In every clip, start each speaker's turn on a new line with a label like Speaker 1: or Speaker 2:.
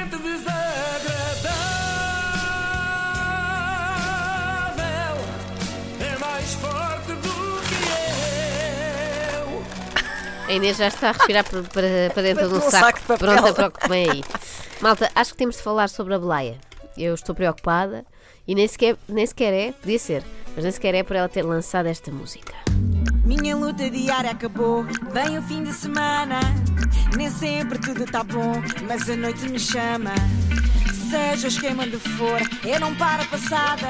Speaker 1: gente desagradável é mais forte do que eu.
Speaker 2: A Inês já está a respirar para, para, para dentro de um
Speaker 3: Um
Speaker 2: saco,
Speaker 3: saco de papel.
Speaker 2: pronta para o que vem aí. Malta, acho que temos de falar sobre a Belaia. Eu estou preocupada e nem sequer, nem sequer é, podia ser, mas nem sequer é por ela ter lançado esta música.
Speaker 4: Minha luta diária acabou, vem o fim de semana. Nem sempre tudo tá bom, mas a noite me chama. Seja o esquema onde for, eu não paro a passada.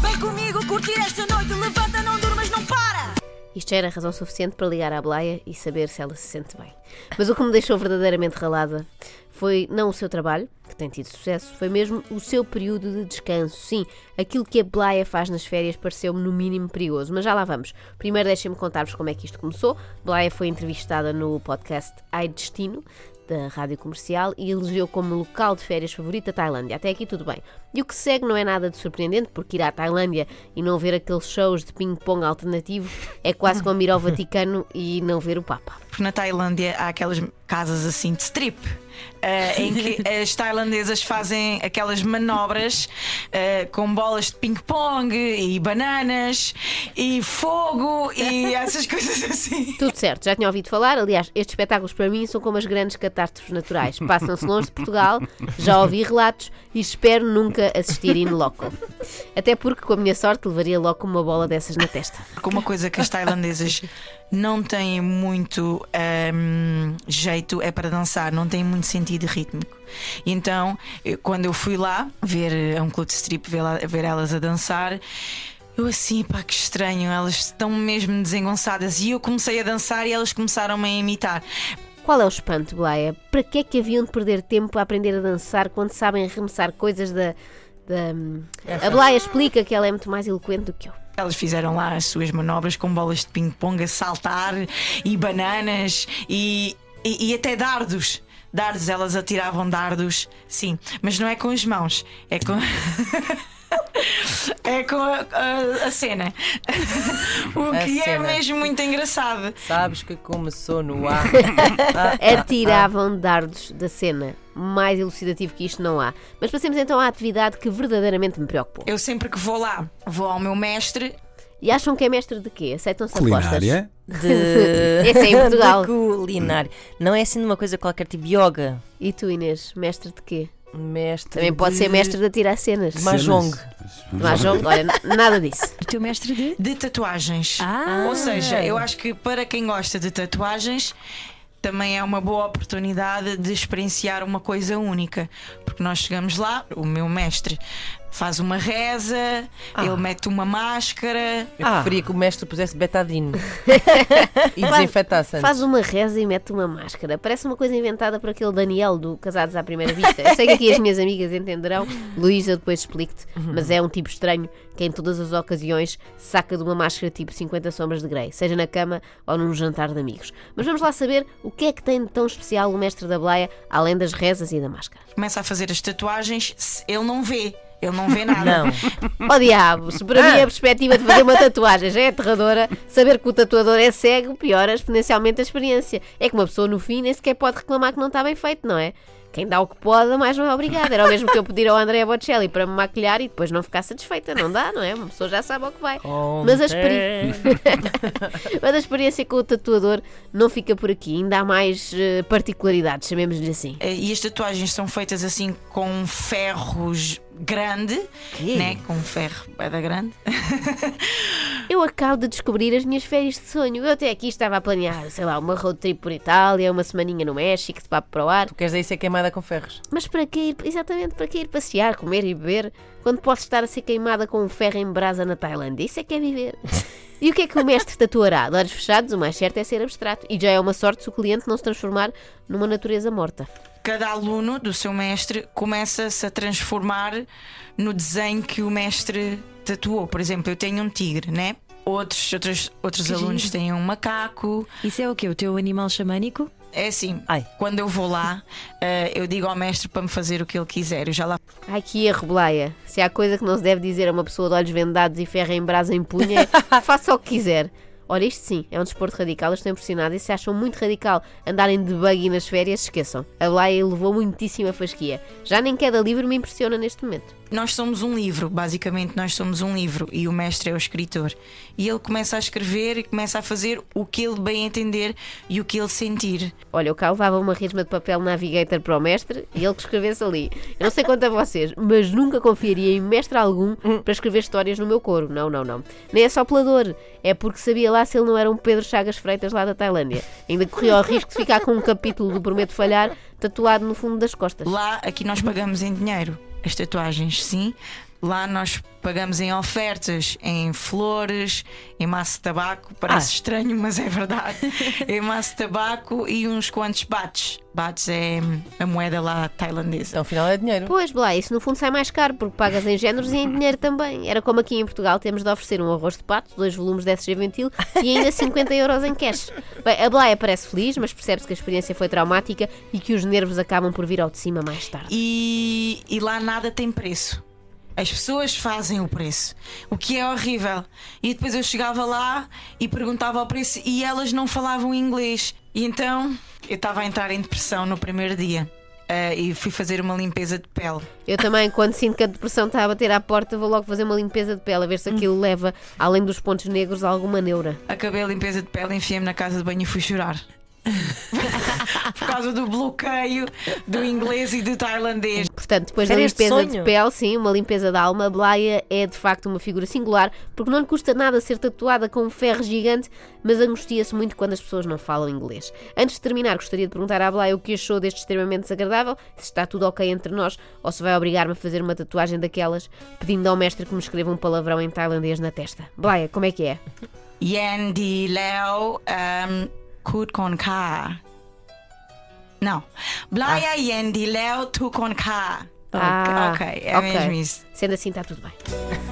Speaker 4: Vem comigo curtir esta noite, levanta, não durmas, não para!
Speaker 2: Isto já era razão suficiente para ligar à Belaia e saber se ela se sente bem. Mas o que me deixou verdadeiramente ralada foi não o seu trabalho, que tem tido sucesso, foi mesmo o seu período de descanso. Sim, aquilo que a Belaia faz nas férias pareceu-me no mínimo perigoso, mas já lá vamos. Primeiro deixem-me contar-vos como é que isto começou. Belaia foi entrevistada no podcast Ai Destino, da Rádio Comercial e elegeu como local de férias favorito a Tailândia. Até aqui tudo bem. E o que segue não é nada de surpreendente, porque ir à Tailândia e não ver aqueles shows de ping-pong alternativo é quase como ir ao Vaticano e não ver o Papa.
Speaker 3: Porque na Tailândia há aquelas casas assim de strip. eh, em que as tailandesas fazem aquelas manobras eh, com bolas de ping-pong e bananas e fogo e essas coisas assim.
Speaker 2: Tudo certo, já tinha ouvido falar. Aliás, estes espetáculos para mim são como as grandes catástrofes naturais. Passam-se longe de Portugal, já ouvi relatos e espero nunca assistir in loco. Até porque, com a minha sorte, levaria logo com uma bola dessas na testa.
Speaker 3: Porque uma coisa que as tailandesas não têm muito ahm, jeito é para dançar, não têm muito sentido rítmico. Então, quando eu fui lá ver eh, um clube de strip, ver, lá- ver elas a dançar. Eu assim, pá, que estranho, elas estão mesmo desengonçadas. E eu comecei a dançar e elas começaram-me a imitar.
Speaker 2: Qual é o espanto, Blaia? Para que é que haviam de perder tempo a aprender a dançar quando sabem arremessar coisas da. da... A Blaia explica que ela é muito mais eloquente do que eu.
Speaker 3: Elas fizeram lá as suas manobras com bolas de ping-pong a saltar e bananas e, e, e até dardos. Dardos, elas atiravam dardos, sim, mas não é com as mãos, é com. É com a, a- a cena. O
Speaker 5: A
Speaker 3: que é
Speaker 5: cena.
Speaker 3: mesmo muito engraçado.
Speaker 5: Sabes que começou no ar.
Speaker 2: Atiravam dardos da cena. Mais elucidativo que isto não há. Mas passemos então à atividade que verdadeiramente me preocupou.
Speaker 3: Eu sempre que vou lá, vou ao meu mestre.
Speaker 2: E acham que é mestre de quê? Aceitam-se apostas?
Speaker 6: Culinária.
Speaker 5: De...
Speaker 2: Esse é em Portugal.
Speaker 5: de culinária. Não é assim numa coisa qualquer tipo yoga.
Speaker 2: E tu, Inês, mestre de quê?
Speaker 5: Mestre.
Speaker 2: Também pode
Speaker 5: de-
Speaker 2: ser mestre de atirar cenas.
Speaker 5: Mahjong.
Speaker 2: Mahjong, olha, nada disso.
Speaker 4: O teu mestre de?
Speaker 3: de tatuagens.
Speaker 4: Ah.
Speaker 3: Ou seja, eu acho que para quem gosta de tatuagens também é uma boa oportunidade de experienciar uma coisa única. Porque nós chegamos lá, o meu mestre faz uma reza, ele mete uma máscara.
Speaker 5: Eu
Speaker 2: Ah.
Speaker 5: preferia que o mestre pusesse betadine e
Speaker 2: Faz-
Speaker 5: desinfetasse antes.
Speaker 2: Faz uma reza e mete uma máscara. Parece uma coisa inventada por aquele Daniel do Casados à Primeira Vista. Eu sei que aqui as minhas amigas entenderão. Luísa, depois explico-te. Mas é um tipo estranho que em todas as ocasiões saca de uma máscara tipo 50 sombras de Grey, seja na cama ou num jantar de amigos. Mas vamos lá saber o que é que tem de tão especial o mestre da Bleia, além das rezas e da máscara.
Speaker 3: Começa a fazer as tatuagens, se- ele não vê. Ele não vê nada.
Speaker 5: Não.
Speaker 2: Oh diabo, se para mim a perspectiva de fazer uma tatuagem já é aterradora, saber que o tatuador é cego piora exponencialmente a experiência. É que uma pessoa no fim nem sequer pode reclamar que não está bem feito, não é? Quem dá o que pode, mais não é obrigado. Era o mesmo que eu pedir ao André Bocelli para me maquilhar e depois não ficar satisfeita. Não dá, não é? Uma pessoa já sabe ao que vai. Mas a, experi- Mas a experiência com o tatuador não fica por aqui. Ainda há mais eh, particularidades, chamemos-lhe assim.
Speaker 3: Eh, E as tatuagens são feitas assim com ferros grande, né? Com ferro é da grande.
Speaker 2: Eu acabo de descobrir as minhas férias de sonho. Eu até aqui estava a planear, sei lá, uma road trip por Itália, uma semaninha no México, de papo para o ar.
Speaker 5: Tu queres aí ser queimada com ferros?
Speaker 2: Mas para que ir, exatamente, para que ir passear, comer e beber, quando posso estar a ser queimada com um ferro em brasa na Tailândia? Isso é que é viver. E o que é que o mestre tatuará? De olhos fechados, o mais certo é ser abstrato. E já é uma sorte se o cliente não se transformar numa natureza morta.
Speaker 3: cada aluno do seu mestre começa-se a transformar no desenho que o mestre tatuou. Por exemplo, eu tenho um tigre, né? Outros, outros, outros alunos têm um macaco.
Speaker 4: Isso é o quê? O teu animal xamânico?
Speaker 3: É assim,
Speaker 5: Ai.
Speaker 3: quando eu vou lá, eh, eu digo ao mestre para me fazer o que ele quiser. Eu já lá
Speaker 2: Ai, que erro, Blaia. Se há coisa que não se deve dizer a uma pessoa de olhos vendados e ferro em brasa em punha, é, faça o que quiser. Ora, isto sim, é um desporto radical. Eu estou impressionada. E se acham muito radical andarem de buggy nas férias, esqueçam. A Blaia levou muitíssima fasquia. Já nem queda livre me impressiona neste momento.
Speaker 3: Nós somos um livro, basicamente, nós somos um livro e o mestre é o escritor. E ele começa a escrever e começa a fazer o que ele bem entender e o que ele sentir.
Speaker 2: Olha, eu cá levava uma resma de papel navigator para o mestre e ele que escrevesse ali. Eu não sei quanto a vocês, mas nunca confiaria em mestre algum para escrever histórias no meu coro. Não, não, não. Nem é só pelador. É porque sabia lá se ele não era um Pedro Chagas Freitas lá da Tailândia. Ainda corria o risco de ficar com um capítulo do Prometo Falhar tatuado no fundo das costas.
Speaker 3: Lá, aqui nós pagamos em dinheiro as tatuagens, sim. Lá nós pagamos em ofertas, em flores, em maço de tabaco. Parece estranho, mas é verdade. em maço de tabaco e uns quantos bates. Bates é a moeda lá tailandesa.
Speaker 5: Então, afinal é dinheiro.
Speaker 2: Pois, Blá, isso no fundo sai mais caro, porque pagas em géneros e em dinheiro também. Era como aqui em Portugal temos de oferecer um arroz de pato, dois volumes de SG Ventil e ainda 50 euros em cash. Bem, a Blaia parece feliz, mas percebe-se que a experiência foi traumática e que os nervos acabam por vir ao de cima mais tarde.
Speaker 3: E, e lá nada tem preço. As pessoas fazem o preço, o que é horrível. E depois eu chegava lá e perguntava o preço e elas não falavam inglês. E então eu estava a entrar em depressão no primeiro dia. eh, e fui fazer uma limpeza de pele.
Speaker 2: Eu também, quando sinto que a depressão está a bater à porta, vou logo fazer uma limpeza de pele, a ver se aquilo leva, além dos pontos negros, alguma neura.
Speaker 3: Acabei a limpeza de pele, enfiei-me na casa de banho e fui chorar. Por causa do bloqueio do inglês e do tailandês.
Speaker 2: Portanto, depois da limpeza de pele, sim, uma limpeza da alma, a Blaia é de facto uma figura singular, porque não lhe custa nada ser tatuada com um ferro gigante, mas angustia-se muito quando as pessoas não falam inglês. Antes de terminar, gostaria de perguntar à Blaia o que achou deste extremamente desagradável, se está tudo ok entre nós, ou se vai obrigar-me a fazer uma tatuagem daquelas, pedindo ao mestre que me escreva um palavrão em tailandês na testa. Blaia, como é que é?
Speaker 3: Yan di Leo um, Kut Kon Ka. Não. Blaya Yan di Leo Tu Kon Ka.
Speaker 2: Ah,
Speaker 3: ok, é mesmo isso.
Speaker 2: Sendo assim, está tudo bem.